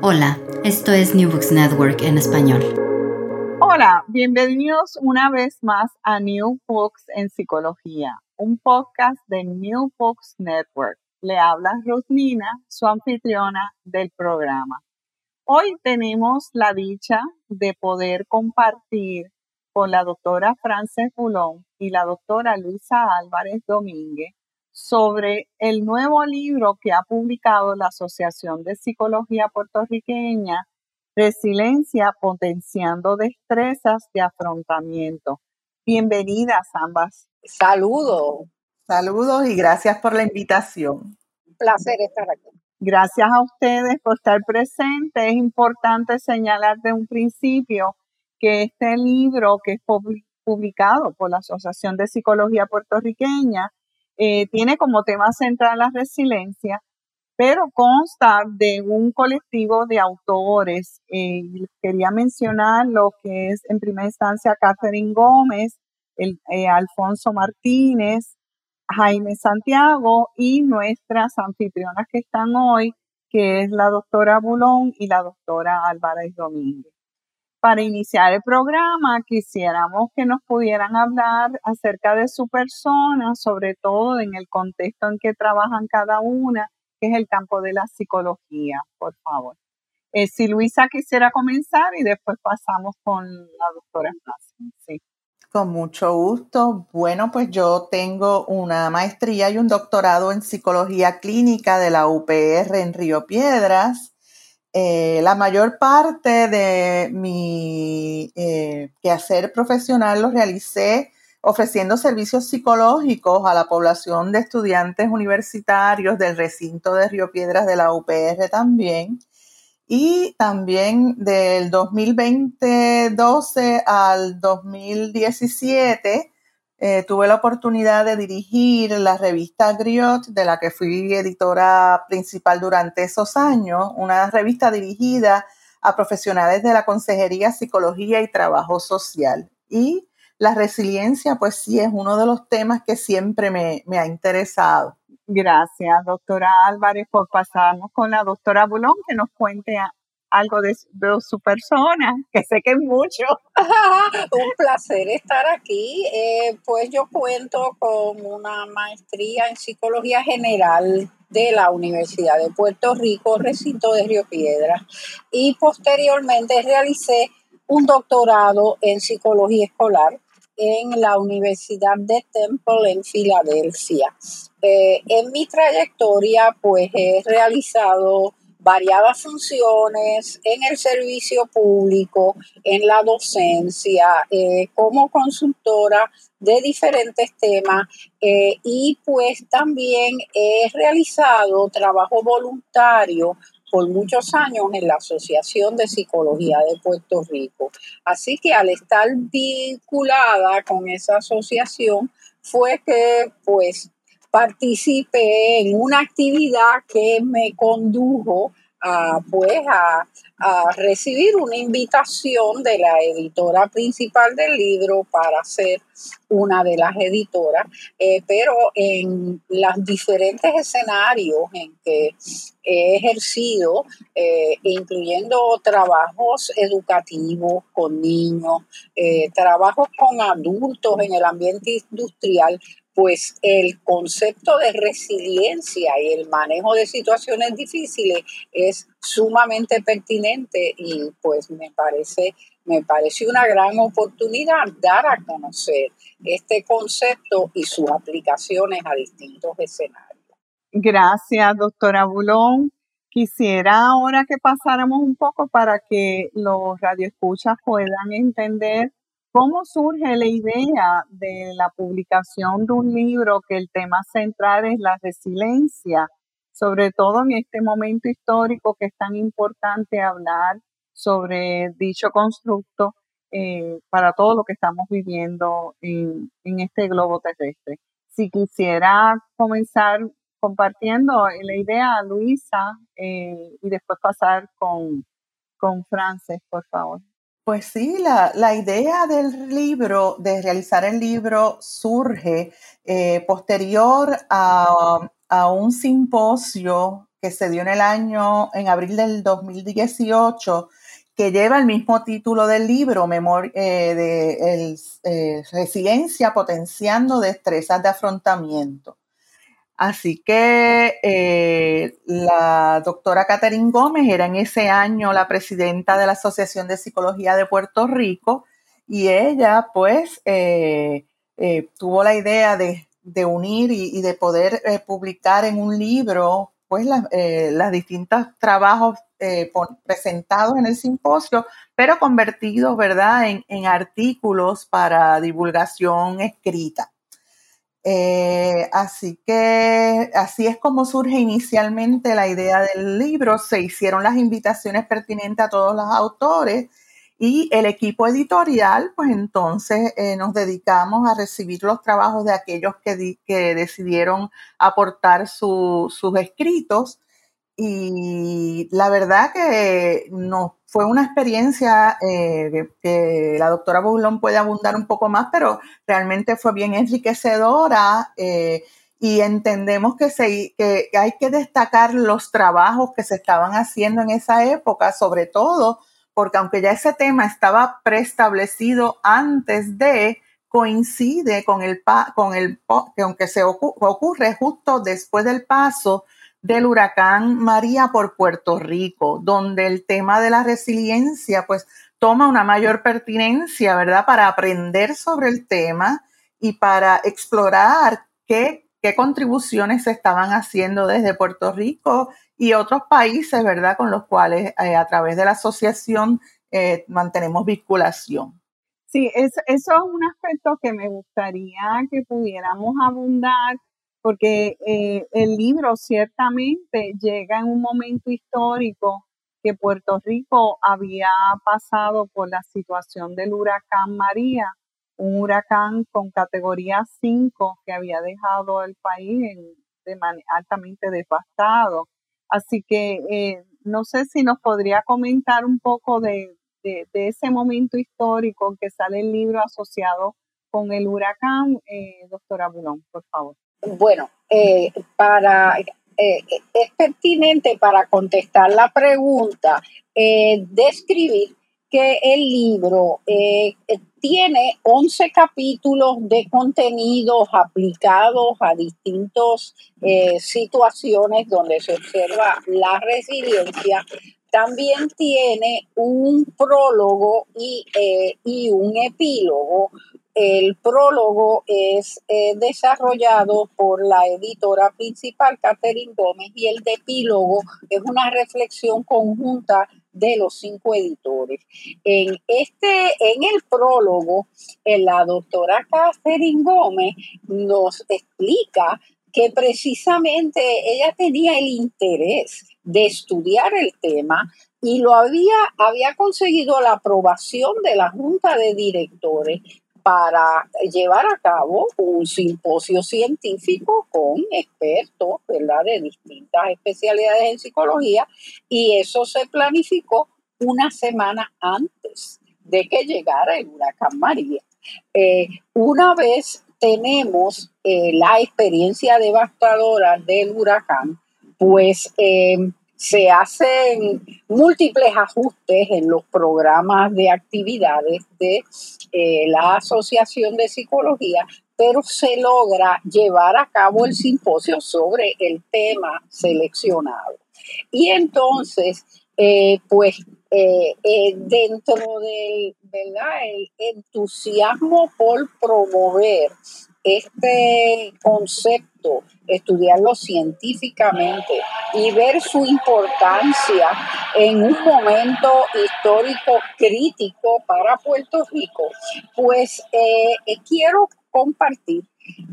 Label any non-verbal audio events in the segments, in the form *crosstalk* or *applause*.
Hola, esto es New Books Network en español. Hola, bienvenidos una vez más a New Books en Psicología, un podcast de New Books Network. Le habla Rosnina, su anfitriona del programa. Hoy tenemos la dicha de poder compartir con la doctora Frances Bulón y la doctora Luisa Álvarez Domínguez sobre el nuevo libro que ha publicado la Asociación de Psicología Puertorriqueña, Resiliencia Potenciando Destrezas de Afrontamiento. Bienvenidas ambas. Saludos. Saludos y gracias por la invitación. Un placer estar aquí. Gracias a ustedes por estar presentes. Es importante señalar de un principio que este libro que es publicado por la Asociación de Psicología Puertorriqueña eh, tiene como tema central la resiliencia, pero consta de un colectivo de autores. Eh, quería mencionar lo que es en primera instancia Catherine Gómez, el, eh, Alfonso Martínez, Jaime Santiago y nuestras anfitrionas que están hoy, que es la doctora Bulón y la doctora Álvarez Domínguez para iniciar el programa quisiéramos que nos pudieran hablar acerca de su persona, sobre todo en el contexto en que trabajan cada una, que es el campo de la psicología, por favor. Eh, si Luisa quisiera comenzar y después pasamos con la doctora Sí. Con mucho gusto. Bueno, pues yo tengo una maestría y un doctorado en psicología clínica de la UPR en Río Piedras. Eh, la mayor parte de mi eh, quehacer profesional lo realicé ofreciendo servicios psicológicos a la población de estudiantes universitarios del recinto de Río Piedras de la UPR también. Y también del 2012 al 2017 eh, tuve la oportunidad de dirigir la revista Griot, de la que fui editora principal durante esos años, una revista dirigida a profesionales de la consejería, psicología y trabajo social. Y la resiliencia, pues sí, es uno de los temas que siempre me, ha interesado. Gracias, doctora Álvarez, por pasarnos con la doctora Bulón, que nos cuente algo de, su persona, *laughs* que sé que es mucho. *laughs* Un placer estar aquí. Eh, pues yo cuento con una maestría en psicología general de la Universidad de Puerto Rico, recinto de Río Piedra, y posteriormente realicé un doctorado en psicología escolar en la Universidad de Temple en Filadelfia. Eh, en mi trayectoria, pues he realizado variadas funciones en el servicio público, en la docencia, eh, como consultora de diferentes temas eh, y pues también he realizado trabajo voluntario por muchos años en la Asociación de Psicología de Puerto Rico. Así que al estar vinculada con esa asociación fue que pues participé en una actividad que me condujo a, pues a, recibir una invitación de la editora principal del libro para ser una de las editoras, eh, pero en los diferentes escenarios en que he ejercido, eh, incluyendo trabajos educativos con niños, eh, trabajos con adultos en el ambiente industrial, pues el concepto de resiliencia y el manejo de situaciones difíciles es sumamente pertinente y pues me parece me parece una gran oportunidad dar a conocer este concepto y sus aplicaciones a distintos escenarios. Gracias, doctora Bulón. Quisiera ahora que pasáramos un poco para que los radioescuchas puedan entender ¿Cómo surge la idea de la publicación de un libro que el tema central es la resiliencia, sobre todo en este momento histórico que es tan importante hablar sobre dicho constructo eh, para todo lo que estamos viviendo en, este globo terrestre? Si quisiera comenzar compartiendo la idea, Luisa, eh, y después pasar con, con Frances, por favor. Pues sí, la, idea del libro, de realizar el libro, surge eh, posterior a, un simposio que se dio en el año, en abril del 2018, que lleva el mismo título del libro, Memoria eh, de eh, Resiliencia Potenciando Destrezas de Afrontamiento. Así que eh, la doctora Catherine Gómez era en ese año la presidenta de la Asociación de Psicología de Puerto Rico y ella pues eh, eh, tuvo la idea de, unir y, de poder publicar en un libro pues las distintos trabajos presentados en el simposio, pero convertidos, ¿verdad?, en artículos para divulgación escrita. Eh, así que así es como surge inicialmente la idea del libro. Se hicieron las invitaciones pertinentes a todos los autores y el equipo editorial, pues entonces eh, nos dedicamos a recibir los trabajos de aquellos que, que decidieron aportar sus escritos. Y la verdad que nos fue una experiencia eh, que la doctora Boulon puede abundar un poco más, pero realmente fue bien enriquecedora eh, y entendemos que, se, que hay que destacar los trabajos que se estaban haciendo en esa época, sobre todo porque aunque ya ese tema estaba preestablecido antes de, coincide con el, con el que aunque se ocurre justo después del paso del huracán María por Puerto Rico, donde el tema de la resiliencia pues toma una mayor pertinencia, ¿verdad? Para aprender sobre el tema y para explorar qué, qué contribuciones se estaban haciendo desde Puerto Rico y otros países, ¿verdad? Con los cuales eh, a través de la asociación eh, mantenemos vinculación. Sí, eso es un aspecto que me gustaría que pudiéramos abundar porque eh, el libro ciertamente llega en un momento histórico que Puerto Rico había pasado por la situación del huracán María, un huracán con categoría 5 que había dejado el país altamente devastado. Así que eh, no sé si nos podría comentar un poco de, ese momento histórico que sale el libro asociado con el huracán, eh, doctora Bulón, por favor. Bueno, eh, para, eh, es pertinente para contestar la pregunta, eh, describir que el libro tiene 11 capítulos de contenidos aplicados a distintas situaciones donde se observa la resiliencia. También tiene un prólogo y, y un epílogo el prólogo es eh, desarrollado por la editora principal, Catherine Gómez, y el epílogo es una reflexión conjunta de los cinco editores. En, este, en el prólogo, eh, la doctora Catherine Gómez nos explica que precisamente ella tenía el interés de estudiar el tema y lo había, había conseguido la aprobación de la Junta de Directores para llevar a cabo un simposio científico con expertos, ¿verdad?, de distintas especialidades en psicología, y eso se planificó una semana antes de que llegara el huracán María. Eh, una vez tenemos eh, la experiencia devastadora del huracán, pues eh, se hacen múltiples ajustes en los programas de actividades de eh, la Asociación de Psicología, pero se logra llevar a cabo el simposio sobre el tema seleccionado. Y entonces, eh, pues eh, dentro del el entusiasmo por promover este concepto, estudiarlo científicamente y ver su importancia en un momento histórico crítico para Puerto Rico, pues eh, eh, quiero compartir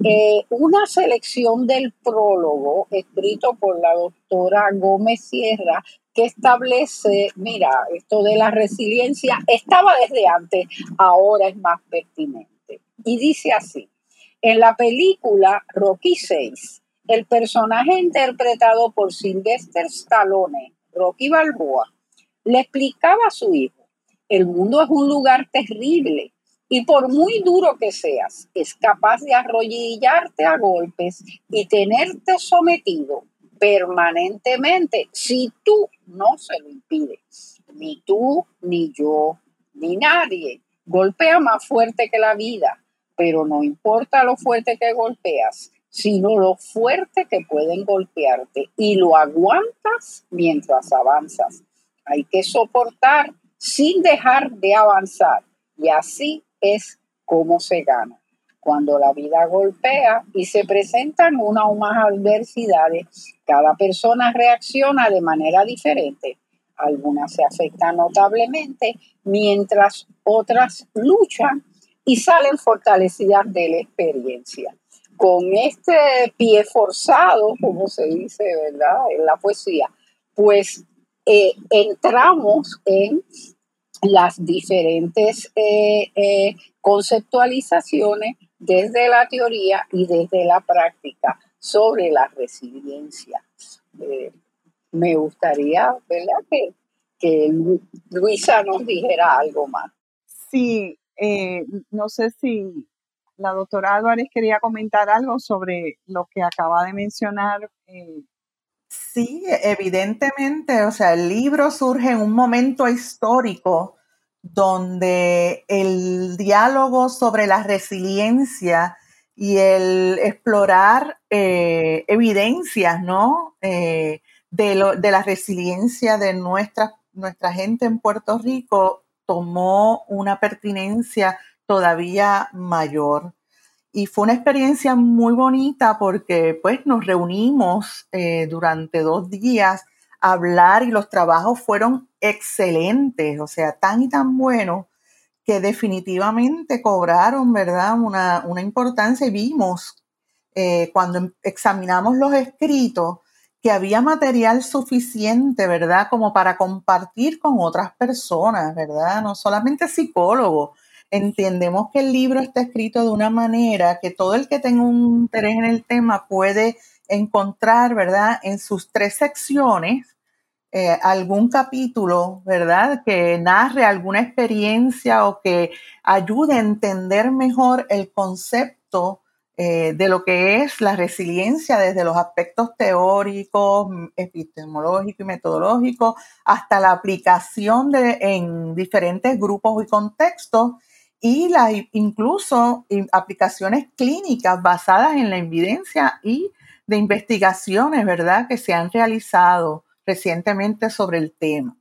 eh, una selección del prólogo escrito por la doctora Gómez Sierra que establece, mira, esto de la resiliencia estaba desde antes, ahora es más pertinente. Y dice así, en la película Rocky VI, el personaje interpretado por Sylvester Stallone, Rocky Balboa, le explicaba a su hijo, el mundo es un lugar terrible y por muy duro que seas, es capaz de arrodillarte a golpes y tenerte sometido permanentemente si tú no se lo impides. Ni tú, ni yo, ni nadie. Golpea más fuerte que la vida pero no importa lo fuerte que golpeas, sino lo fuerte que pueden golpearte y lo aguantas mientras avanzas. Hay que soportar sin dejar de avanzar y así es como se gana. Cuando la vida golpea y se presentan una o más adversidades, cada persona reacciona de manera diferente. Algunas se afectan notablemente, mientras otras luchan y salen fortalecidas de la experiencia. Con este pie forzado, como se dice, ¿verdad? En la poesía, pues eh, entramos en las diferentes eh, eh, conceptualizaciones desde la teoría y desde la práctica sobre la resiliencia. me gustaría, ¿verdad? Que, que Luisa nos dijera algo más. Sí, eh, no sé si la doctora Álvarez quería comentar algo sobre lo que acaba de mencionar. Eh. Sí, evidentemente, o sea, el libro surge en un momento histórico donde el diálogo sobre la resiliencia y el explorar eh, evidencias, ¿no? de, de, la resiliencia de nuestra, nuestra gente en Puerto Rico tomó una pertinencia todavía mayor. Y fue una experiencia muy bonita porque pues nos reunimos eh, durante dos días a hablar y los trabajos fueron excelentes, o sea, tan y tan buenos que definitivamente cobraron, ¿verdad? Una, importancia y vimos eh, cuando examinamos los escritos que había material suficiente, ¿verdad? Como para compartir con otras personas, ¿verdad? No solamente psicólogos. Entendemos que el libro está escrito de una manera que todo el que tenga un interés en el tema puede encontrar, ¿verdad? En sus tres secciones, eh, algún capítulo, ¿verdad? Que narre alguna experiencia o que ayude a entender mejor el concepto eh, de lo que es la resiliencia desde los aspectos teóricos, epistemológicos y metodológicos, hasta la aplicación de, en diferentes grupos y contextos y las incluso aplicaciones clínicas basadas en la evidencia y de investigaciones, ¿verdad?, que se han realizado recientemente sobre el tema.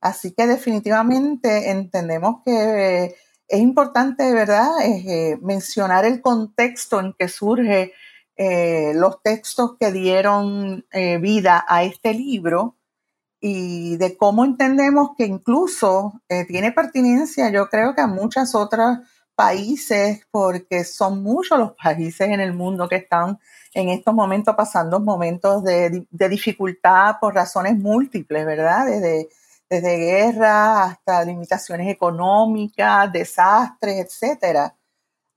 Así que definitivamente entendemos que es importante, ¿verdad?, eh, mencionar el contexto en que surge eh, los textos que dieron eh, vida a este libro y de cómo entendemos que incluso tiene pertinencia, yo creo que a muchos otros países, porque son muchos los países en el mundo que están en estos momentos pasando momentos de, de dificultad por razones múltiples, ¿verdad? Desde desde guerra hasta limitaciones económicas, desastres, etcétera.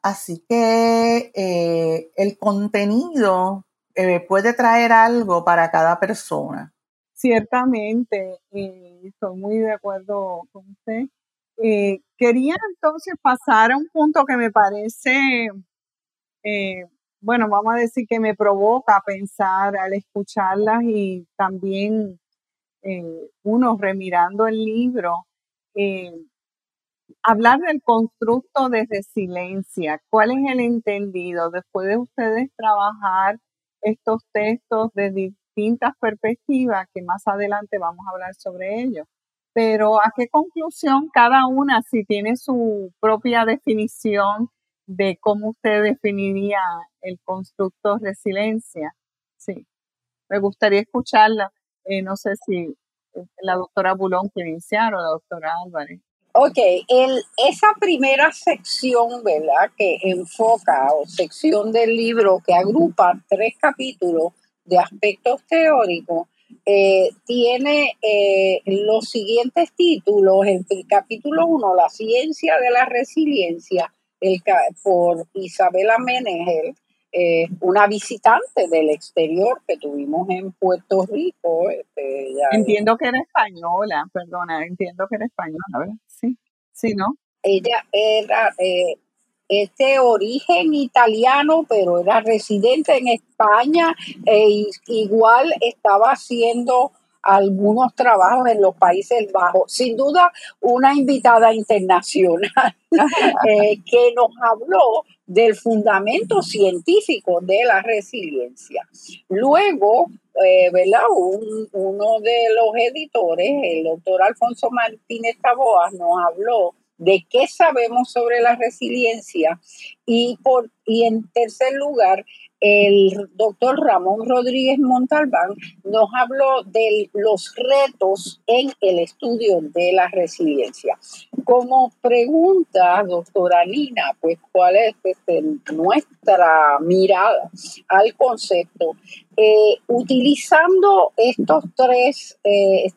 Así que eh, el contenido eh, puede traer algo para cada persona. Ciertamente, estoy muy de acuerdo con usted. Eh, quería entonces pasar a un punto que me parece, bueno, vamos a decir que me provoca pensar al escucharlas y también uno remirando el libro hablar del constructo de resiliencia. ¿Cuál es el entendido? Después de ustedes trabajar estos textos de distintas perspectivas, que más adelante vamos a hablar sobre ello. Pero ¿a qué conclusión cada una, si tiene su propia definición de cómo usted definiría el constructo resiliencia? Sí, me gustaría escucharla. Eh, no sé si la doctora Bulón quiere iniciar o la doctora Álvarez. Ok, el, esa primera sección, ¿verdad? Que enfoca, o sección del libro que agrupa tres capítulos de aspectos teóricos, eh, tiene eh, los siguientes títulos. El, capítulo 1, La ciencia de la resiliencia, el, por Isabela Menegel, eh, una visitante del exterior que tuvimos en Puerto Rico. Este, entiendo que era española, perdona, entiendo que era española, ¿verdad? Sí, sí, ¿no? Ella era eh, este origen italiano, pero era residente en España e igual estaba haciendo algunos trabajos en los Países Bajos. Sin duda, una invitada internacional *laughs* eh, que nos habló del fundamento científico de la resiliencia. Luego, eh, uno de los editores, el doctor Alfonso Martínez Taboas, nos habló de qué sabemos sobre la resiliencia y, por, y en tercer lugar, el doctor Ramón Rodríguez Montalbán nos habló de los retos en el estudio de la resiliencia. Como pregunta, doctora Nina, pues cuál es este, nuestra mirada al concepto, eh, utilizando estos tres, eh,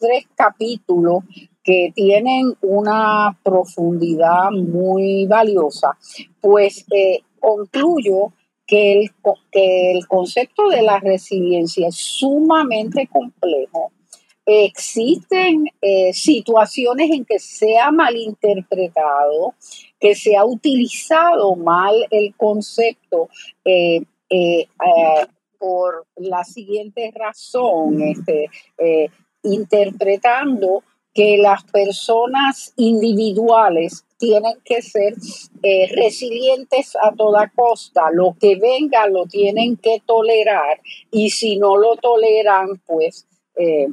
tres capítulos que tienen una profundidad muy valiosa, pues eh, concluyo que el, que el concepto de la resiliencia es sumamente complejo. Existen eh, situaciones en que se ha malinterpretado, que se ha utilizado mal el concepto eh, eh, por la siguiente razón, este, interpretando que las personas individuales tienen que ser eh, resilientes a toda costa. Lo que venga lo tienen que tolerar y si no lo toleran, pues eh,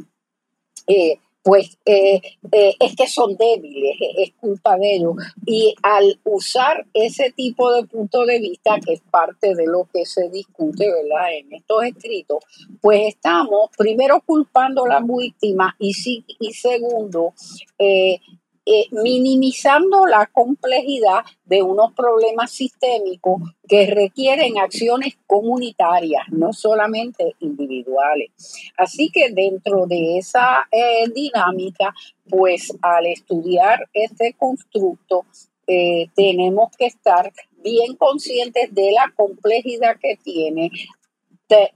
eh, pues es que son débiles, es culpa de ellos. Y al usar ese tipo de punto de vista, que es parte de lo que se discute ¿verdad? en estos escritos, pues estamos primero culpando a la víctima y, y segundo, eh, eh, minimizando la complejidad de unos problemas sistémicos que requieren acciones comunitarias, no solamente individuales. Así que dentro de esa eh, dinámica, pues al estudiar este constructo, eh, tenemos que estar bien conscientes de la complejidad que tiene,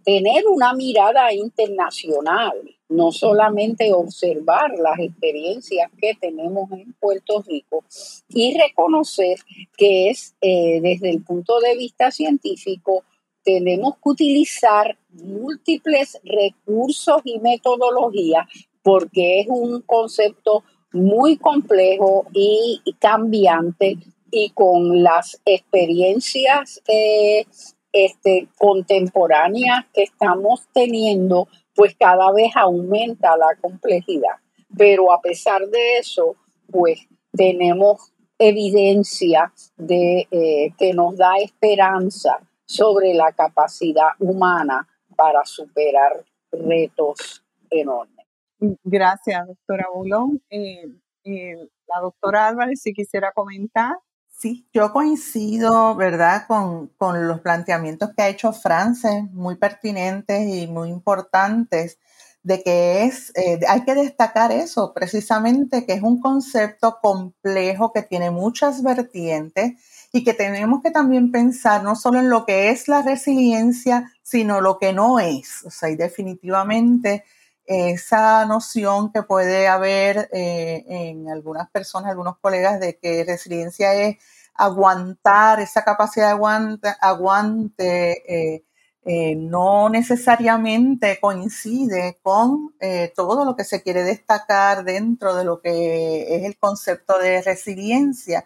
tener una mirada internacional, no solamente observar las experiencias que tenemos en Puerto Rico y reconocer que es eh, desde el punto de vista científico, tenemos que utilizar múltiples recursos y metodologías porque es un concepto muy complejo y, cambiante y con las experiencias eh, este, contemporáneas que estamos teniendo, pues cada vez aumenta la complejidad. Pero a pesar de eso, pues tenemos evidencia de eh, que nos da esperanza sobre la capacidad humana para superar retos enormes. Gracias, doctora Bolón. Eh, eh, la doctora Álvarez, si quisiera comentar. Sí, yo coincido, ¿verdad?, con, los planteamientos que ha hecho Frances, muy pertinentes y muy importantes. de que es, eh, hay que destacar eso, precisamente que es un concepto complejo que tiene muchas vertientes y que tenemos que también pensar no solo en lo que es la resiliencia, sino lo que no es. O sea, y definitivamente esa noción que puede haber eh, en algunas personas, algunos colegas, de que resiliencia es aguantar, esa capacidad de aguante, aguante eh, eh, no necesariamente coincide con todo lo que se quiere destacar dentro de lo que es el concepto de resiliencia.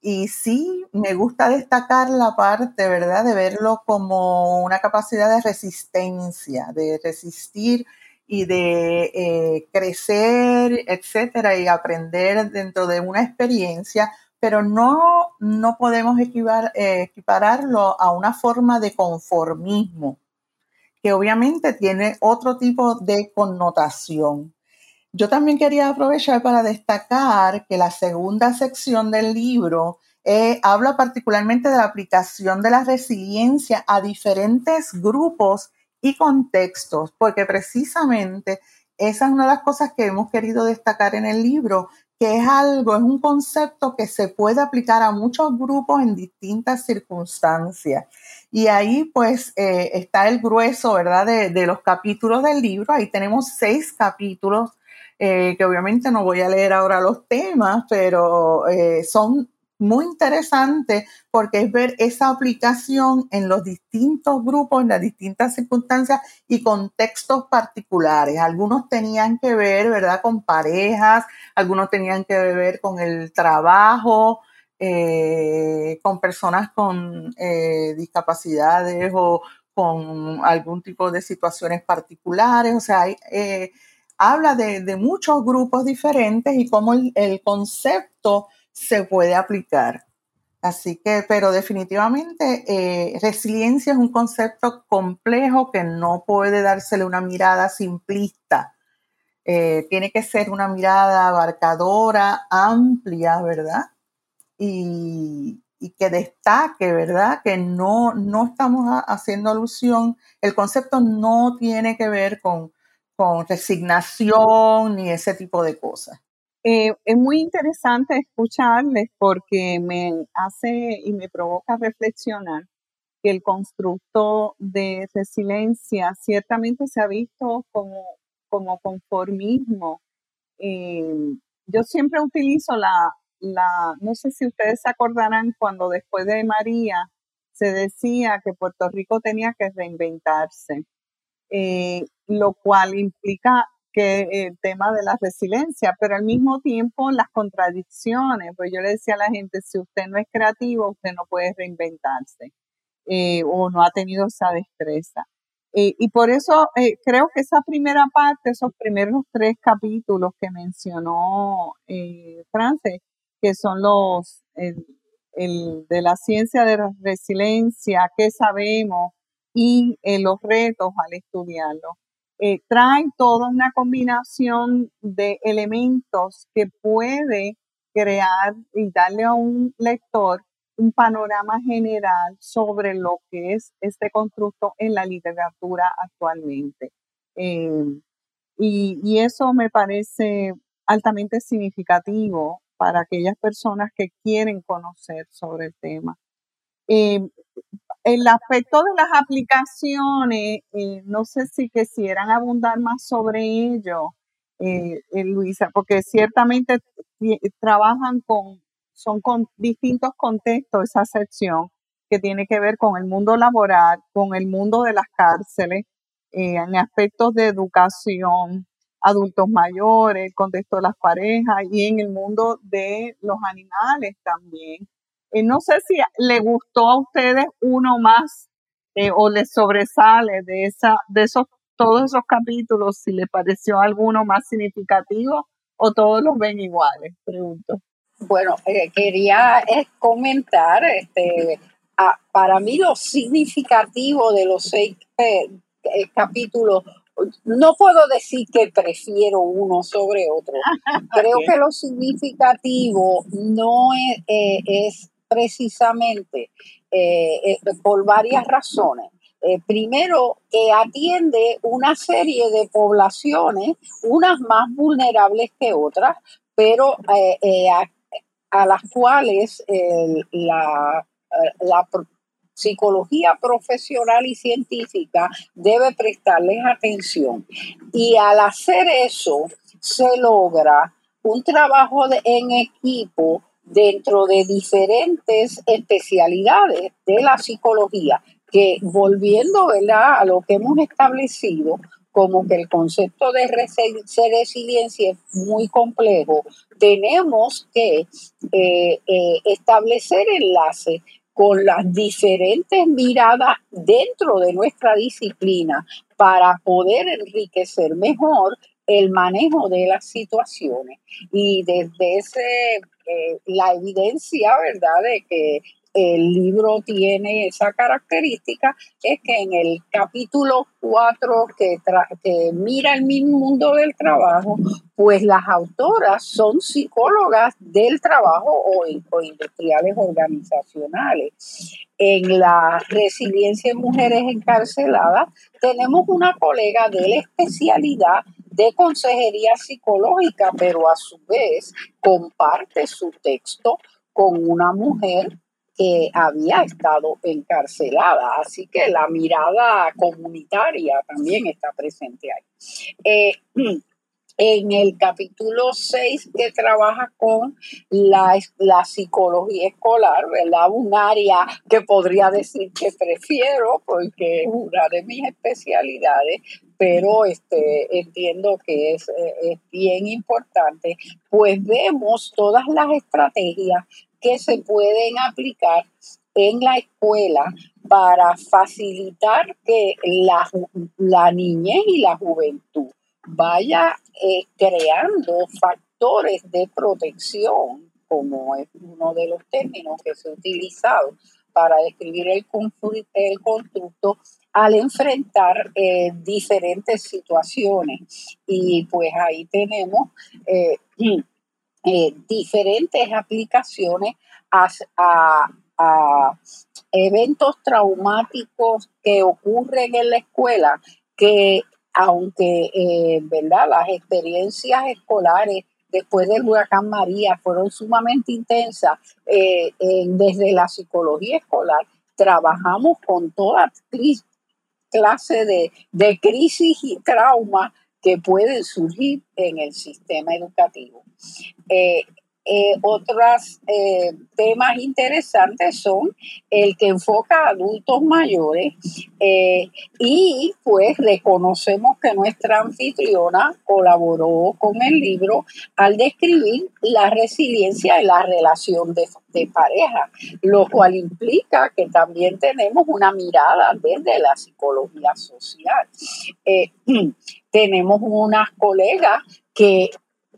Y sí, me gusta destacar la parte, ¿verdad?, de verlo como una capacidad de resistencia, de resistir y de eh, crecer, etcétera, y aprender dentro de una experiencia, pero no, no podemos eh, equipararlo a una forma de conformismo, que obviamente tiene otro tipo de connotación. Yo también quería aprovechar para destacar que la segunda sección del libro eh, habla particularmente de la aplicación de la resiliencia a diferentes grupos y contextos, porque precisamente esa es una de las cosas que hemos querido destacar en el libro, que es algo, es un concepto que se puede aplicar a muchos grupos en distintas circunstancias. Y ahí pues eh, está el grueso, ¿verdad?, de, los capítulos del libro. Ahí tenemos seis capítulos, eh, que obviamente no voy a leer ahora los temas, pero eh, son muy interesante porque es ver esa aplicación en los distintos grupos, en las distintas circunstancias y contextos particulares. Algunos tenían que ver, ¿verdad?, con parejas, algunos tenían que ver con el trabajo, eh, con personas con eh, discapacidades o con algún tipo de situaciones particulares. O sea, eh, habla de, muchos grupos diferentes y cómo el concepto se puede aplicar. Así que, pero definitivamente eh, resiliencia es un concepto complejo que no puede dársele una mirada simplista. Eh, tiene que ser una mirada abarcadora, amplia, ¿verdad? Y, que destaque, ¿verdad? Que no, no estamos haciendo alusión, el concepto no tiene que ver con, con resignación ni ese tipo de cosas. Eh, es muy interesante escucharles porque me hace y me provoca reflexionar que el constructo de resiliencia ciertamente se ha visto como, como conformismo. Eh, yo siempre utilizo la, la, no sé si ustedes se acordarán cuando después de María se decía que Puerto Rico tenía que reinventarse, eh, lo cual implica el tema de la resiliencia, pero al mismo tiempo las contradicciones, pues yo le decía a la gente, si usted no es creativo, usted no puede reinventarse eh, o no ha tenido esa destreza. Eh, y por eso eh, creo que esa primera parte, esos primeros tres capítulos que mencionó Frances, que son los el, de la ciencia de la resiliencia, qué sabemos y los retos al estudiarlo eh, trae toda una combinación de elementos que puede crear y darle a un lector un panorama general sobre lo que es este constructo en la literatura actualmente. Eh, y, eso me parece altamente significativo para aquellas personas que quieren conocer sobre el tema. Eh, el aspecto de las aplicaciones, eh, no sé si quisieran abundar más sobre ello, eh, eh, Luisa, porque ciertamente trabajan con, son con distintos contextos esa sección que tiene que ver con el mundo laboral, con el mundo de las cárceles, en aspectos de educación, adultos mayores, contexto de las parejas y en el mundo de los animales también. Eh, no sé si le gustó a ustedes uno más eh, o les sobresale de, esa, de esos, todos esos capítulos, si les pareció alguno más significativo o todos los ven iguales, pregunto. Bueno, eh, quería comentar, este, para mí lo significativo de los seis capítulos no puedo decir que prefiero uno sobre otro. *laughs* Creo que lo significativo no es, es precisamente eh, eh, por varias razones. eh, primero, que atiende una serie de poblaciones, unas más vulnerables que otras, pero a, las cuales la, la psicología profesional y científica debe prestarles atención. Y al hacer eso, se logra un trabajo en equipo dentro de diferentes especialidades de la psicología, que volviendo a lo que hemos establecido, como que el concepto de resiliencia es muy complejo, tenemos que eh, eh, establecer enlaces con las diferentes miradas dentro de nuestra disciplina para poder enriquecer mejor el manejo de las situaciones. Y desde ese, eh, la evidencia, ¿verdad?, de que el libro tiene esa característica es que en el capítulo 4 que, que mira el mismo mundo del trabajo, pues las autoras son psicólogas del trabajo o, o industriales organizacionales. En la resiliencia en mujeres encarceladas tenemos una colega de la especialidad de consejería psicológica, pero a su vez comparte su texto con una mujer que había estado encarcelada. Así que la mirada comunitaria también está presente ahí. Eh, en el capítulo 6 que trabaja con la, la, psicología escolar, ¿verdad? Un área que podría decir que prefiero porque es una de mis especialidades, pero este, entiendo que es, eh, es bien importante, pues vemos todas las estrategias que se pueden aplicar en la escuela para facilitar que la, la niñez y la juventud vaya eh, creando factores de protección, como es uno de los términos que se ha utilizado para describir el, el constructo al enfrentar eh, diferentes situaciones. Y pues ahí tenemos eh, *clears throat* eh, diferentes aplicaciones a, eventos traumáticos que ocurren en la escuela, que aunque ¿verdad? las experiencias escolares después del huracán María fueron sumamente intensas, eh, desde la psicología escolar trabajamos con toda clase de, crisis y trauma que pueden surgir en el sistema educativo. Eh, eh, otros eh, temas interesantes son el que enfoca a adultos mayores y pues reconocemos que nuestra anfitriona colaboró con el libro al describir la resiliencia en la relación de, de pareja, lo cual implica que también tenemos una mirada desde la psicología social. *clears throat* tenemos unas colegas que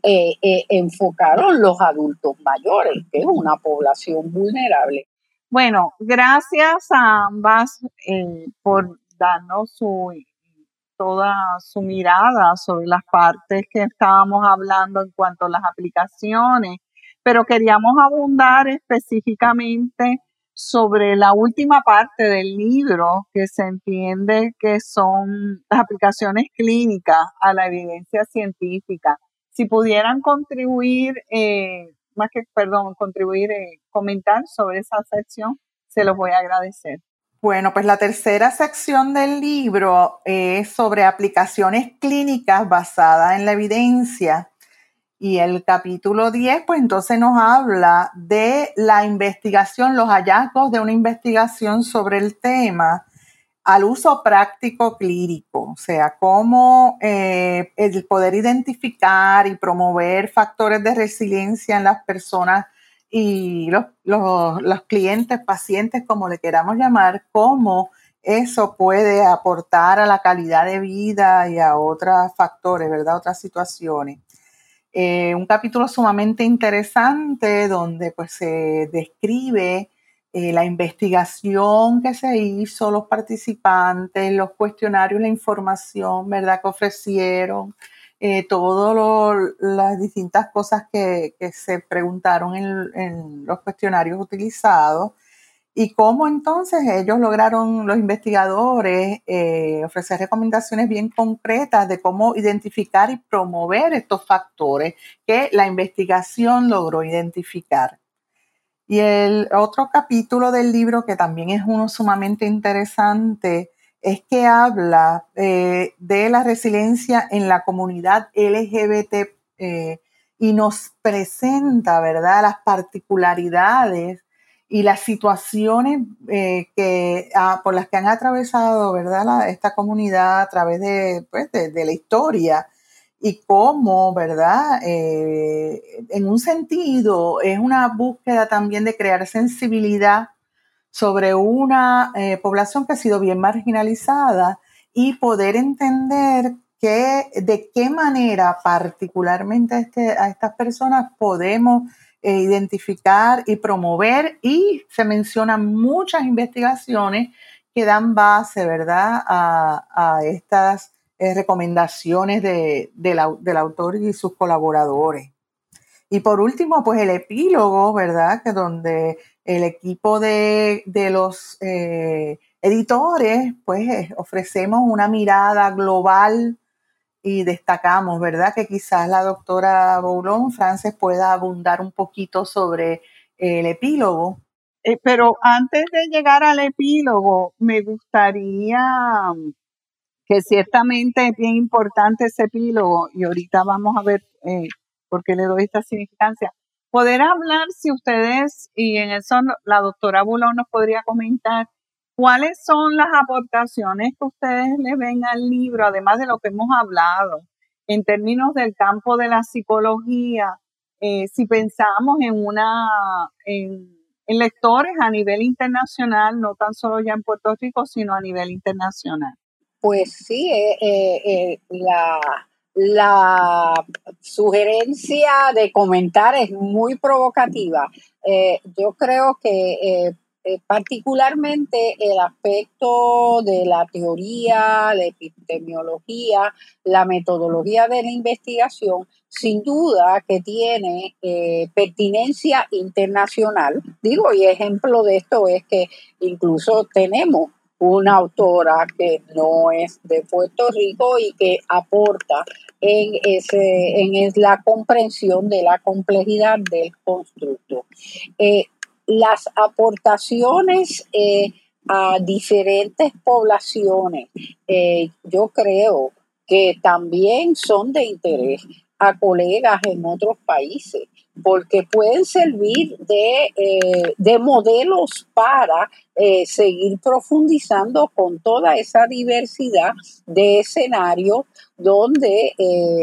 eh, eh, enfocaron los adultos mayores, que es una población vulnerable. Bueno, gracias a ambas eh, por darnos su, toda su mirada sobre las partes que estábamos hablando en cuanto a las aplicaciones, pero queríamos abundar específicamente sobre la última parte del libro que se entiende que son las aplicaciones clínicas a la evidencia científica. Si pudieran contribuir, eh, más que, perdón, contribuir, eh, comentar sobre esa sección, se los voy a agradecer. Bueno, pues la tercera sección del libro es sobre aplicaciones clínicas basadas en la evidencia y el capítulo 10, pues entonces nos habla de la investigación, los hallazgos de una investigación sobre el tema al uso práctico clínico, o sea, cómo eh, el poder identificar y promover factores de resiliencia en las personas y los, los clientes, pacientes, como le queramos llamar, cómo eso puede aportar a la calidad de vida y a otros factores, ¿verdad? Otras situaciones. Eh, un capítulo sumamente interesante donde pues se describe eh, la investigación que se hizo, los participantes, los cuestionarios, la información, ¿verdad? Que ofrecieron, eh, todas las distintas cosas que, se preguntaron en, los cuestionarios utilizados y cómo entonces ellos lograron, los investigadores, eh, ofrecer recomendaciones bien concretas de cómo identificar y promover estos factores que la investigación logró identificar. Y el otro capítulo del libro, que también es uno sumamente interesante, es que habla eh, de la resiliencia en la comunidad LGBT eh, y nos presenta, ¿verdad?, las particularidades y las situaciones eh, que, por las que han atravesado ¿verdad? esta comunidad a través de, pues, de, la historia y cómo, ¿verdad? Eh, en un sentido, es una búsqueda también de crear sensibilidad sobre una eh, población que ha sido bien marginalizada y poder entender que, de qué manera particularmente a, este, a estas personas podemos eh, identificar y promover y se mencionan muchas investigaciones que dan base, ¿verdad?, a, estas eh, recomendaciones del autor y sus colaboradores. Y por último, pues el epílogo, ¿verdad?, que donde el equipo de, los eh, editores, pues ofrecemos una mirada global y destacamos, ¿verdad? Que quizás la doctora Boulon Frances pueda abundar un poquito sobre el epílogo. Eh, pero antes de llegar al epílogo, me gustaría que ciertamente es bien importante ese epílogo y ahorita vamos a ver eh, por qué le doy esta significancia. Poder hablar, si ustedes, y en eso la doctora Boulon nos podría comentar, ¿Cuáles son las aportaciones que ustedes le ven al libro, además de lo que hemos hablado, en términos del campo de la psicología? Eh, si pensamos en una en, lectores a nivel internacional, no tan solo ya en Puerto Rico, sino a nivel internacional. Pues sí, eh, eh, la, la sugerencia de comentar es muy provocativa. yo creo que eh, particularmente el aspecto de la teoría, la epidemiología, la metodología de la investigación, sin duda que tiene eh, pertinencia internacional. Digo, y ejemplo de esto es que incluso tenemos una autora que no es de Puerto Rico y que aporta en, ese, en la comprensión de la complejidad del constructo. Eh, las aportaciones eh, a diferentes poblaciones, eh, yo creo que también son de interés a colegas en otros países, porque pueden servir de, eh, modelos para seguir profundizando con toda esa diversidad de escenarios donde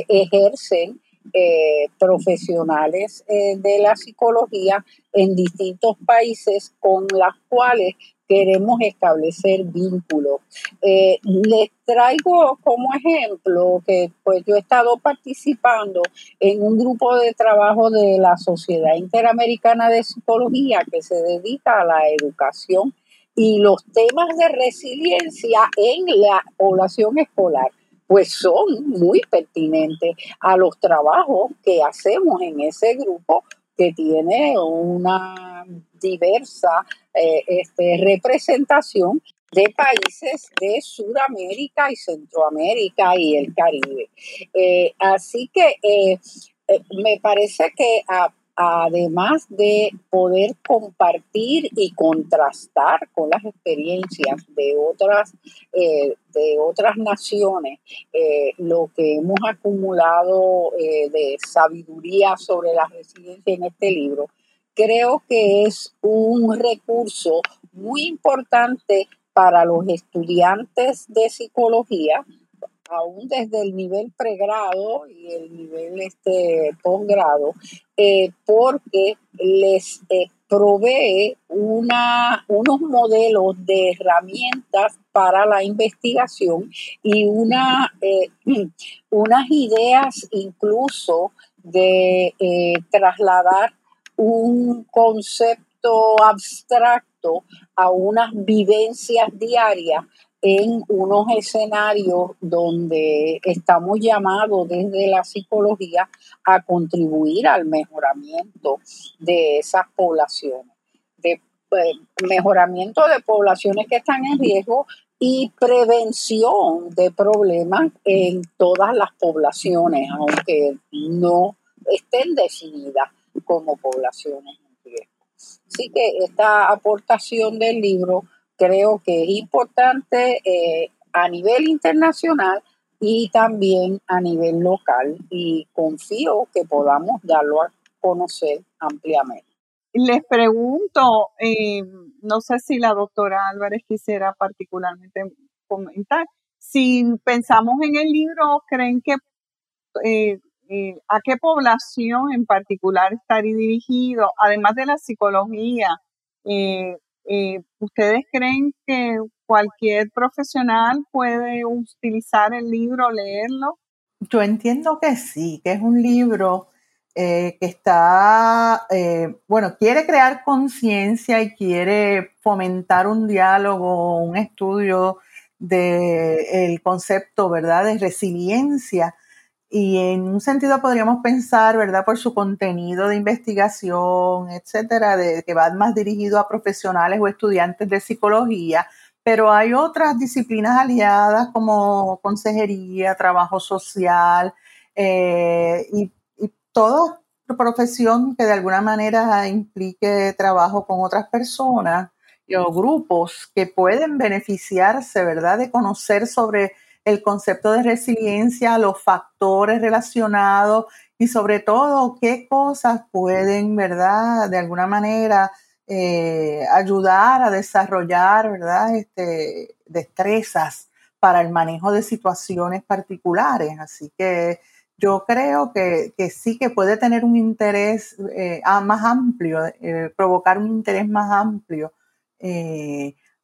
ejercen eh, profesionales eh, de la psicología en distintos países con las cuales queremos establecer vínculos. Eh, les traigo como ejemplo que pues yo he estado participando en un grupo de trabajo de la Sociedad Interamericana de Psicología que se dedica a la educación y los temas de resiliencia en la población escolar pues son muy pertinentes a los trabajos que hacemos en ese grupo que tiene una diversa eh, este, representación de países de Sudamérica y Centroamérica y el Caribe. Eh, así que eh, me parece que a además de poder compartir y contrastar con las experiencias de otras, eh, de otras naciones, eh, lo que hemos acumulado eh, de sabiduría sobre la residencia en este libro, creo que es un recurso muy importante para los estudiantes de psicología, aún desde el nivel pregrado y el nivel este, posgrado, eh, porque les eh, provee una, unos modelos de herramientas para la investigación y una, eh, *clears throat* unas ideas incluso de trasladar un concepto abstracto a unas vivencias diarias en unos escenarios donde estamos llamados desde la psicología a contribuir al mejoramiento de esas poblaciones. De pues, mejoramiento de poblaciones que están en riesgo y prevención de problemas en todas las poblaciones, aunque no estén definidas como poblaciones en riesgo. Así que esta aportación del libro creo que es importante eh, a nivel internacional y también a nivel local y confío que podamos darlo a conocer ampliamente. Les pregunto, eh, no sé si la doctora Álvarez quisiera particularmente comentar, si pensamos en el libro, ¿creen que eh, eh, a qué población en particular estaría dirigido, además de la psicología? ¿Ustedes creen que cualquier profesional puede utilizar el libro, leerlo? Yo entiendo que sí, que es un libro eh, que está, eh, bueno, quiere crear conciencia y quiere fomentar un diálogo, un estudio del concepto, ¿verdad?, de resiliencia. Y en un sentido podríamos pensar, ¿verdad?, por su contenido de investigación, etcétera, de, que va más dirigido a profesionales o estudiantes de psicología, pero hay otras disciplinas aliadas como consejería, trabajo social eh, y, y toda profesión que de alguna manera implique trabajo con otras personas o grupos que pueden beneficiarse, ¿verdad?, de conocer sobre el concepto de resiliencia, los factores relacionados y sobre todo qué cosas pueden, ¿verdad?, de alguna manera eh, ayudar a desarrollar, ¿verdad? Este, destrezas para el manejo de situaciones particulares. Así que yo creo que, sí que puede tener un interés eh, más amplio, eh, provocar un interés más amplio,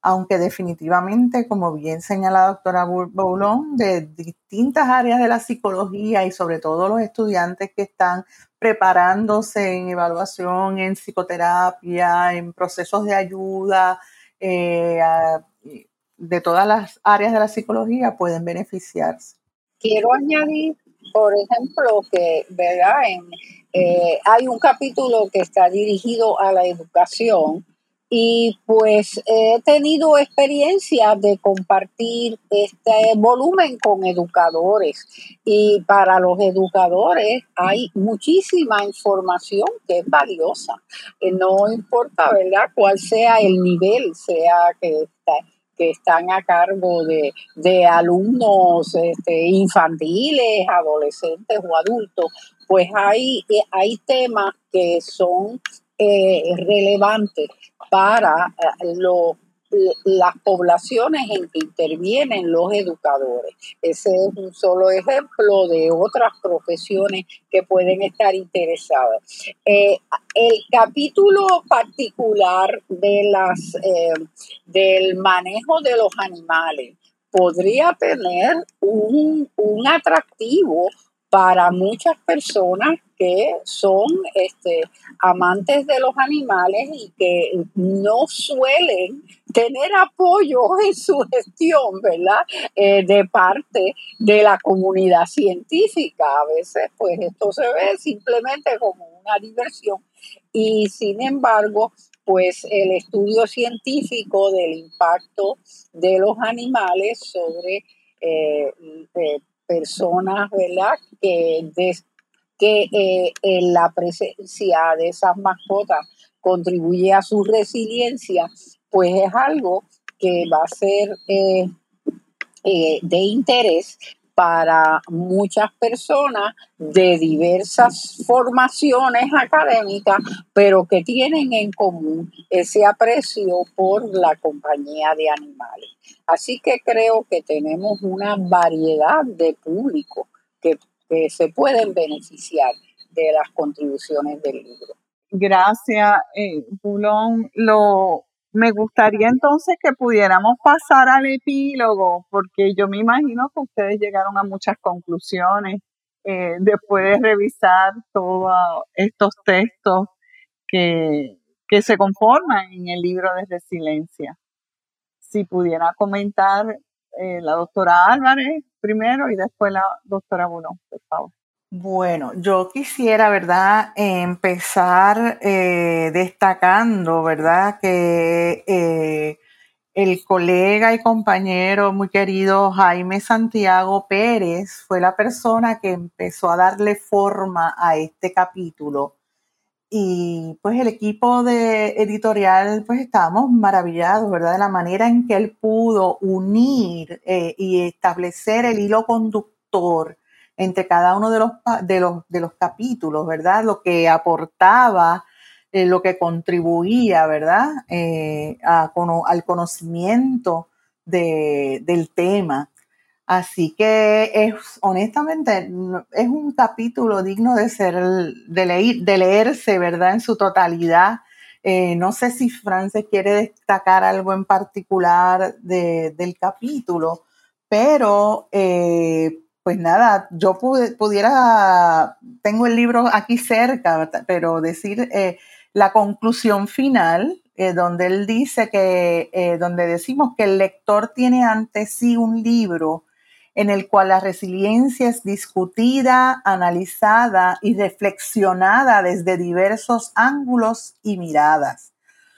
aunque definitivamente, como bien señala la doctora Boulon, de distintas áreas de la psicología y sobre todo los estudiantes que están preparándose en evaluación, en psicoterapia, en procesos de ayuda, eh, de todas las áreas de la psicología pueden beneficiarse. Quiero añadir, por ejemplo, que ¿verdad? Eh, hay un capítulo que está dirigido a la educación y pues he tenido experiencia de compartir este volumen con educadores y para los educadores hay muchísima información que es valiosa. Eh, no importa, ¿verdad?, cuál sea el nivel, sea que que están a cargo de, alumnos este, infantiles, adolescentes o adultos, pues hay, eh, hay temas que son eh, relevantes para eh, las poblaciones en que intervienen los educadores. Ese es un solo ejemplo de otras profesiones que pueden estar interesadas. Eh, el capítulo particular de las, del manejo de los animales podría tener un, un atractivo para muchas personas que son este, amantes de los animales y que no suelen tener apoyo *laughs* en su gestión, ¿verdad? Eh, de parte de la comunidad científica. A veces, pues esto se ve simplemente como una diversión y sin embargo, pues el estudio científico del impacto de los animales sobre eh, personas, ¿verdad? Que que eh, en la presencia de esas mascotas contribuye a su resiliencia, pues es algo que va a ser eh, eh, de interés para muchas personas de diversas formaciones académicas, pero que tienen en común ese aprecio por la compañía de animales. Así que creo que tenemos una variedad de público que se pueden beneficiar de las contribuciones del libro. Gracias, eh, Bulón. Lo, me gustaría entonces que pudiéramos pasar al epílogo, porque yo me imagino que ustedes llegaron a muchas conclusiones eh, después de revisar todos estos textos que, que se conforman en el libro de resiliencia. Si pudiera comentar eh, la doctora Álvarez primero y después la doctora Bulón, por favor. Bueno, yo quisiera, ¿verdad?, empezar eh, destacando, ¿verdad?, que eh, el colega y compañero muy querido Jaime Santiago Pérez fue la persona que empezó a darle forma a este capítulo. Y pues el equipo de editorial, pues estábamos maravillados, ¿verdad? De la manera en que él pudo unir eh, y establecer el hilo conductor entre cada uno de los, de los, de los capítulos, ¿verdad? Lo que aportaba, eh, lo que contribuía, ¿verdad? Eh, al conocimiento del tema. Así que es, honestamente, es un capítulo digno de ser, de, de leerse, ¿verdad? En su totalidad. Eh, no sé si Frances quiere destacar algo en particular del capítulo, pero pues nada, yo pudiera, tengo el libro aquí cerca, pero decir eh, la conclusión final, eh, donde él dice que, eh, donde decimos que el lector tiene ante sí un libro en el cual la resiliencia es discutida, analizada y reflexionada desde diversos ángulos y miradas.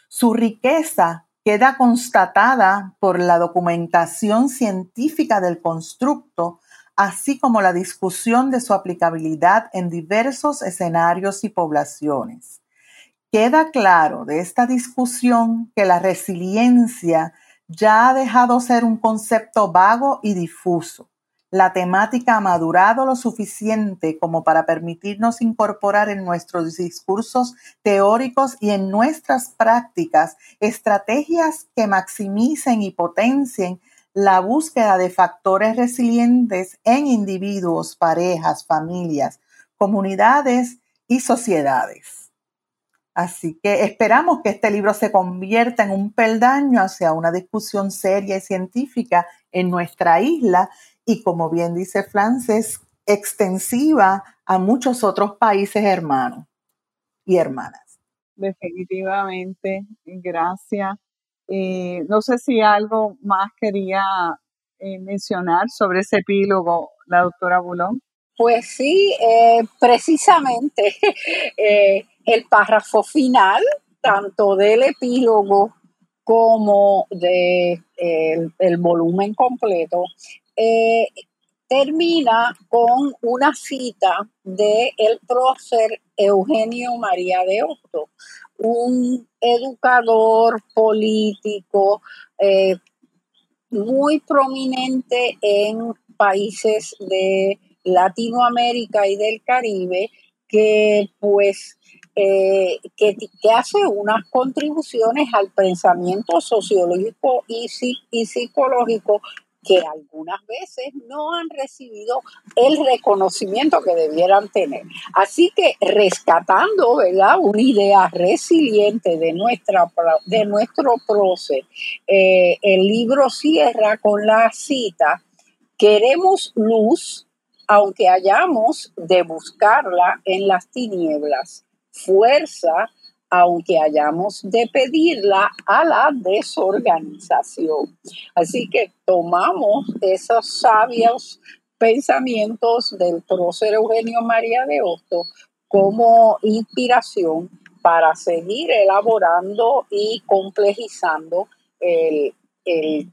Su riqueza queda constatada por la documentación científica del constructo, así como la discusión de su aplicabilidad en diversos escenarios y poblaciones. Queda claro de esta discusión que la resiliencia ya ha dejado ser un concepto vago y difuso. La temática ha madurado lo suficiente como para permitirnos incorporar en nuestros discursos teóricos y en nuestras prácticas estrategias que maximicen y potencien la búsqueda de factores resilientes en individuos, parejas, familias, comunidades y sociedades. Así que esperamos que este libro se convierta en un peldaño hacia una discusión seria y científica en nuestra isla y, como bien dice Frances, extensiva a muchos otros países hermanos y hermanas. Definitivamente, gracias. Eh, no sé si algo más quería eh, mencionar sobre ese epílogo, la doctora Bulón. Pues sí, eh, precisamente *laughs* el párrafo final, tanto del epílogo como del de el volumen completo, termina con una cita del el prócer Eugenio María de Hostos, un educador político eh, muy prominente en países de Latinoamérica y del Caribe, que pues eh, que, hace unas contribuciones al pensamiento sociológico y psicológico que algunas veces no han recibido el reconocimiento que debieran tener. Así que rescatando, ¿verdad? Una idea resiliente de, nuestra, de nuestro proceso, eh, el libro cierra con la cita, queremos luz, aunque hayamos de buscarla en las tinieblas, fuerza, aunque hayamos de pedirla a la desorganización. Así que tomamos esos sabios pensamientos del prócer Eugenio María de Hosto como inspiración para seguir elaborando y complejizando el,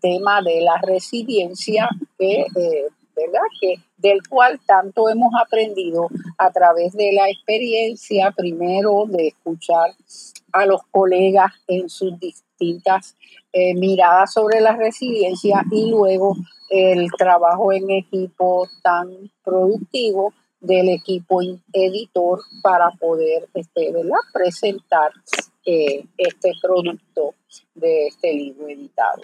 tema de la resiliencia que, eh, ¿verdad? que del cual tanto hemos aprendido a través de la experiencia, primero de escuchar a los colegas en sus distintas eh, miradas sobre la resiliencia y luego el trabajo en equipo tan productivo del equipo editor para poder este, presentar eh, este producto de este libro editado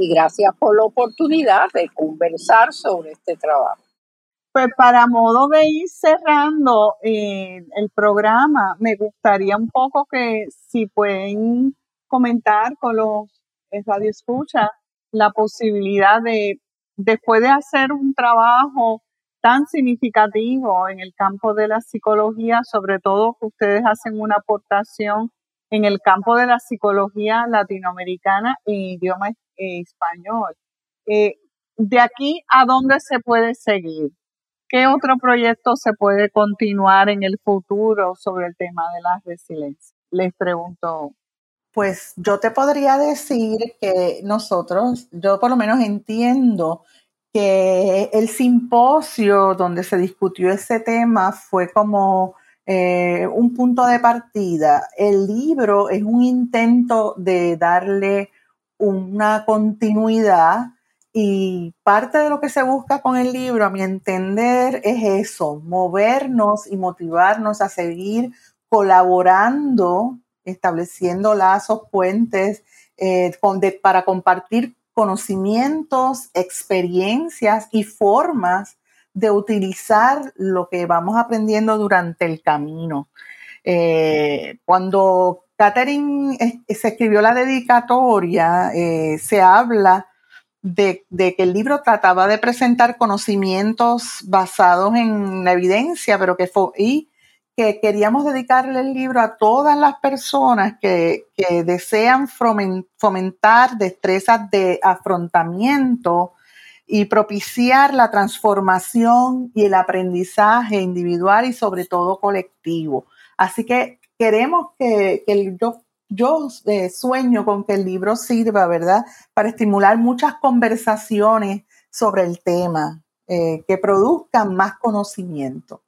y gracias por la oportunidad de conversar sobre este trabajo. Pues para modo de ir cerrando eh, el programa, me gustaría un poco que si pueden comentar con los radioescuchas la posibilidad de, después de hacer un trabajo tan significativo en el campo de la psicología, sobre todo que ustedes hacen una aportación en el campo de la psicología latinoamericana en idioma español. Eh, de aquí a dónde se puede seguir. ¿Qué otro proyecto se puede continuar en el futuro sobre el tema de la resiliencia? Les pregunto. Pues yo te podría decir que nosotros, yo por lo menos entiendo que el simposio donde se discutió ese tema fue como eh, un punto de partida. El libro es un intento de darle una continuidad y parte de lo que se busca con el libro, a mi entender, es eso, movernos y motivarnos a seguir colaborando, estableciendo lazos, puentes, eh, para compartir conocimientos, experiencias y formas de utilizar lo que vamos aprendiendo durante el camino. Eh, cuando Catherine eh, se escribió la dedicatoria, se habla de, que el libro trataba de presentar conocimientos basados en la evidencia, pero que fue, y que queríamos dedicarle el libro a todas las personas que desean fomentar destrezas de afrontamiento y propiciar la transformación y el aprendizaje individual y sobre todo colectivo. Así que queremos que, el, yo eh, sueño con que el libro sirva, ¿verdad?, para estimular muchas conversaciones sobre el tema, eh, que produzcan más conocimiento.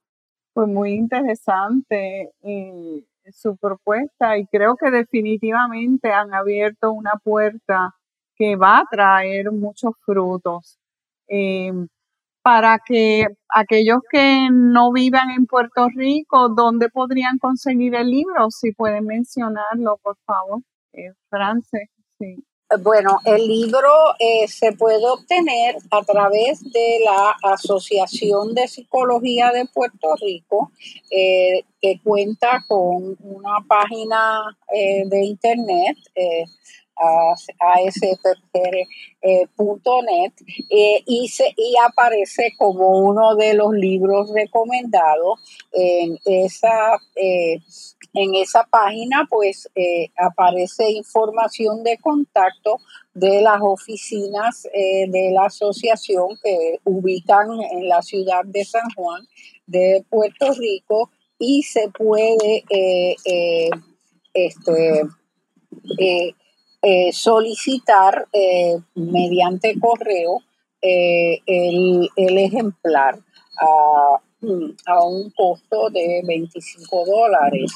Pues muy interesante eh, su propuesta y creo que definitivamente han abierto una puerta que va a traer muchos frutos para que aquellos que no vivan en Puerto Rico, ¿dónde podrían conseguir el libro? Si pueden mencionarlo, por favor. Eh, France, sí. Bueno, el libro eh, se puede obtener a través de la Asociación de Psicología de Puerto Rico, eh, que cuenta con una página eh, de internet aspr.net eh, y, se, y aparece como uno de los libros recomendados en esa, eh, en esa página pues eh, aparece información de contacto de las oficinas de la asociación que ubican en la ciudad de San Juan de Puerto Rico y se puede este, eh, solicitar eh, mediante correo eh, el, ejemplar a, a, un costo de 25 dólares.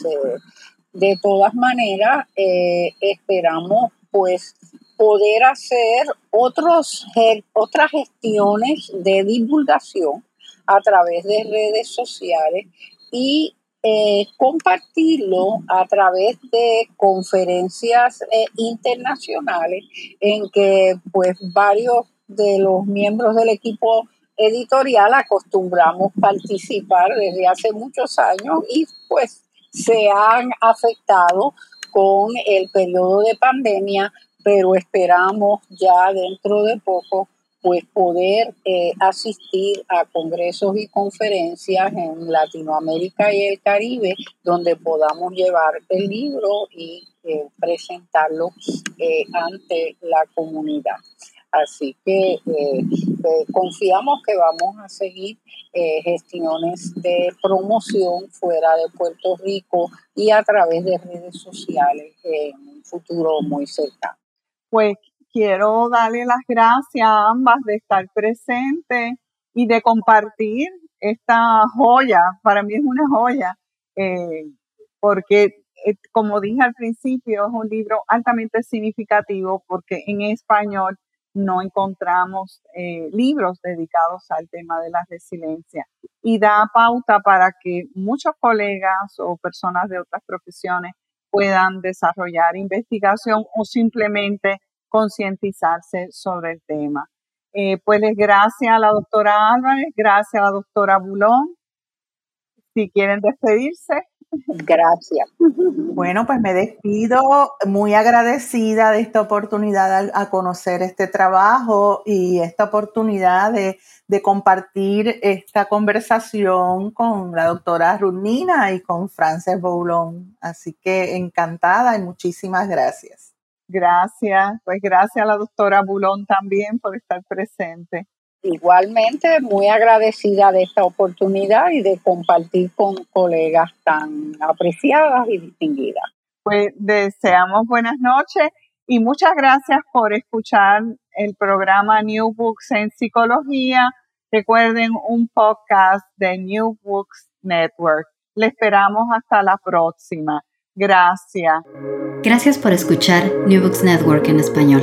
de todas maneras, esperamos pues poder hacer otros, otras gestiones de divulgación a través de redes sociales y eh, compartirlo a través de conferencias eh, internacionales en que pues varios de los miembros del equipo editorial acostumbramos participar desde hace muchos años y pues se han afectado con el periodo de pandemia, pero esperamos ya dentro de poco pues poder eh, asistir a congresos y conferencias en Latinoamérica y el Caribe donde podamos llevar el libro y eh, presentarlo eh, ante la comunidad. Así que confiamos que vamos a seguir gestiones de promoción fuera de Puerto Rico y a través de redes sociales en un futuro muy cercano. Pues quiero darle las gracias a ambas de estar presentes y de compartir esta joya. Para mí es una joya, eh, porque, eh, como dije al principio, es un libro altamente significativo porque en español no encontramos eh, libros dedicados al tema de la resiliencia y da pauta para que muchos colegas o personas de otras profesiones puedan desarrollar investigación o simplemente concientizarse sobre el tema. Eh, pues gracias a la doctora Álvarez, gracias a la doctora Bulón. Si quieren despedirse. Gracias. Bueno, pues me despido muy agradecida de esta oportunidad a, conocer este trabajo y esta oportunidad de, de, compartir esta conversación con la doctora Runina y con Frances Boulon. Así que encantada y muchísimas gracias. Gracias, pues gracias a la doctora Bulón también por estar presente. Igualmente, muy agradecida de esta oportunidad y de compartir con colegas tan apreciadas y distinguidas. Pues deseamos buenas noches y muchas gracias por escuchar el programa New Books en Psicología. Recuerden un podcast de New Books Network. Le esperamos hasta la próxima. Gracias. Gracias por escuchar New Books Network en español.